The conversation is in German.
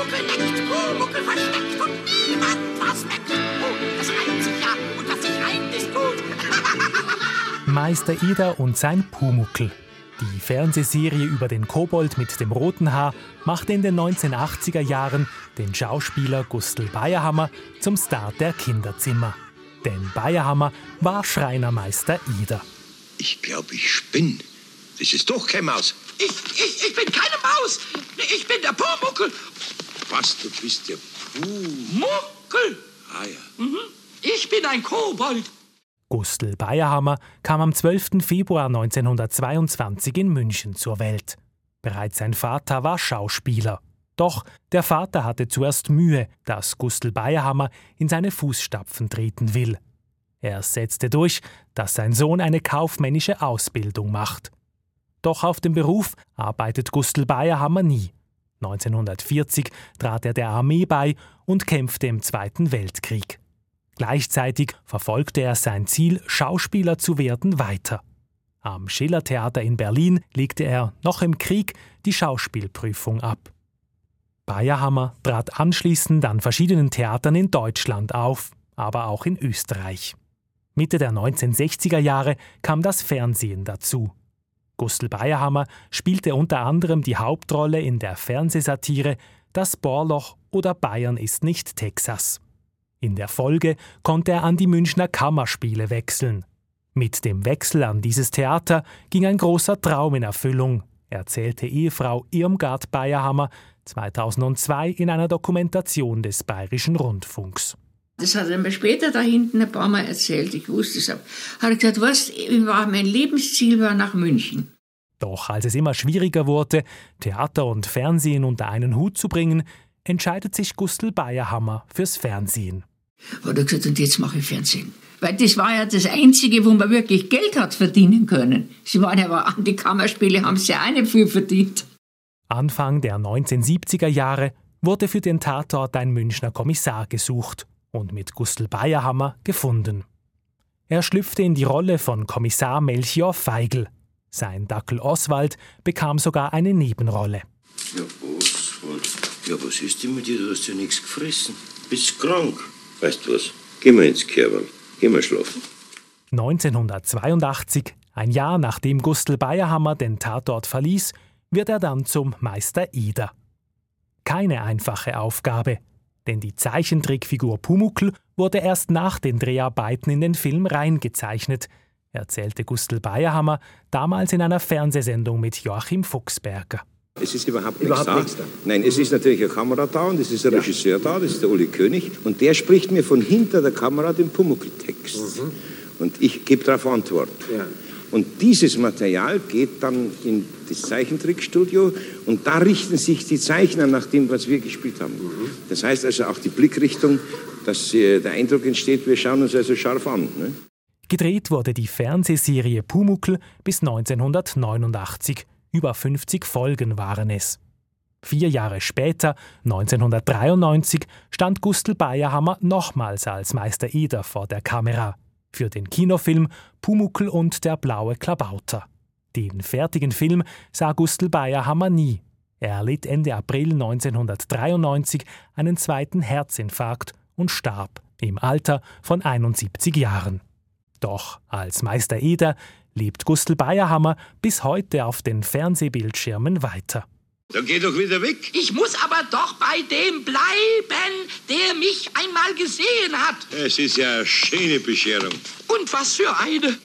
Pumuckl leckt, Pumuckl versteckt und niemand was merkt. Oh, das reimt sich ja und was sich reimt ist gut. Meister Ida und sein Pumuckl. Die Fernsehserie über den Kobold mit dem roten Haar machte in den 1980er Jahren den Schauspieler Gustl Bayerhammer zum Star der Kinderzimmer. Denn Bayerhammer war Schreinermeister Ida. Ich glaube, ich spinn. Das ist doch keine Maus. Ich, ich, ich bin keine Maus. Ich bin der Pumuckl. Was, du bist der Muckel. Ah ja. Mhm. Ich bin ein Kobold. Gustl Bayerhammer kam am 12. Februar 1922 in München zur Welt. Bereits sein Vater war Schauspieler. Doch der Vater hatte zuerst Mühe, dass Gustl Bayerhammer in seine Fußstapfen treten will. Er setzte durch, dass sein Sohn eine kaufmännische Ausbildung macht. Doch auf dem Beruf arbeitet Gustl Bayerhammer nie. 1940 trat er der Armee bei und kämpfte im Zweiten Weltkrieg. Gleichzeitig verfolgte er sein Ziel, Schauspieler zu werden, weiter. Am Schillertheater in Berlin legte er noch im Krieg die Schauspielprüfung ab. Bayerhammer trat anschließend an verschiedenen Theatern in Deutschland auf, aber auch in Österreich. Mitte der 1960er Jahre kam das Fernsehen dazu. Gustl Bayerhammer spielte unter anderem die Hauptrolle in der Fernsehsatire Das Bohrloch oder Bayern ist nicht Texas. In der Folge konnte er an die Münchner Kammerspiele wechseln. Mit dem Wechsel an dieses Theater ging ein großer Traum in Erfüllung, erzählte Ehefrau Irmgard Bayerhammer 2002 in einer Dokumentation des Bayerischen Rundfunks. Das hat er mir später da hinten ein paar Mal erzählt. Ich wusste es. Hat er gesagt, was mein Lebensziel war nach München. Doch als es immer schwieriger wurde, Theater und Fernsehen unter einen Hut zu bringen, entscheidet sich Gustl Bayerhammer fürs Fernsehen. Hat er gesagt, und jetzt mache ich Fernsehen. Weil das war ja das Einzige, wo man wirklich Geld hat verdienen können. Sie waren ja aber an die Kammerspiele, haben sie ja auch nicht viel verdient. Anfang der 1970er Jahre wurde für den Tatort ein Münchner Kommissar gesucht und mit Gustl Bayerhammer gefunden. Er schlüpfte in die Rolle von Kommissar Melchior Feigl. Sein Dackel Oswald bekam sogar eine Nebenrolle. Ja, Oswald. Ja, was ist denn mit dir? Du hast ja nichts gefressen. Bist krank. Weißt du was? Geh mal ins Kerberl. Geh mal schlafen. 1982, ein Jahr nachdem Gustl Bayerhammer den Tatort verließ, wird er dann zum Meister Ida. Keine einfache Aufgabe, denn die Zeichentrickfigur Pumuckl wurde erst nach den Dreharbeiten in den Film reingezeichnet, erzählte Gustl Bayerhammer damals in einer Fernsehsendung mit Joachim Fuchsberger. Es ist überhaupt, Überhaupt nichts, nichts da. da. Nein, es ist natürlich eine Kamera da und es ist ein Regisseur da, das ist der Uli König. Und der spricht mir von hinter der Kamera den Pumuckl-Text. Und ich gebe darauf Antwort. Ja. Und dieses Material geht dann in das Zeichentrickstudio und da richten sich die Zeichner nach dem, was wir gespielt haben. Das heißt also auch die Blickrichtung, dass äh, der Eindruck entsteht, wir schauen uns also scharf an. Ne? Gedreht wurde die Fernsehserie Pumuckl bis 1989. Über 50 Folgen waren es. Vier Jahre später, 1993, stand Gustl Bayerhammer nochmals als Meister Eder vor der Kamera. Für den Kinofilm Pumuckl und der blaue Klabauter. Den fertigen Film sah Gustl Bayerhammer nie. Er erlitt Ende April 1993 einen zweiten Herzinfarkt und starb im Alter von 71 Jahren. Doch als Meister Eder lebt Gustl Bayerhammer bis heute auf den Fernsehbildschirmen weiter. Dann geh doch wieder weg. Ich muss aber doch bei dem bleiben, der mich einmal gesehen hat. Es ist ja eine schöne Bescherung. Und was für eine.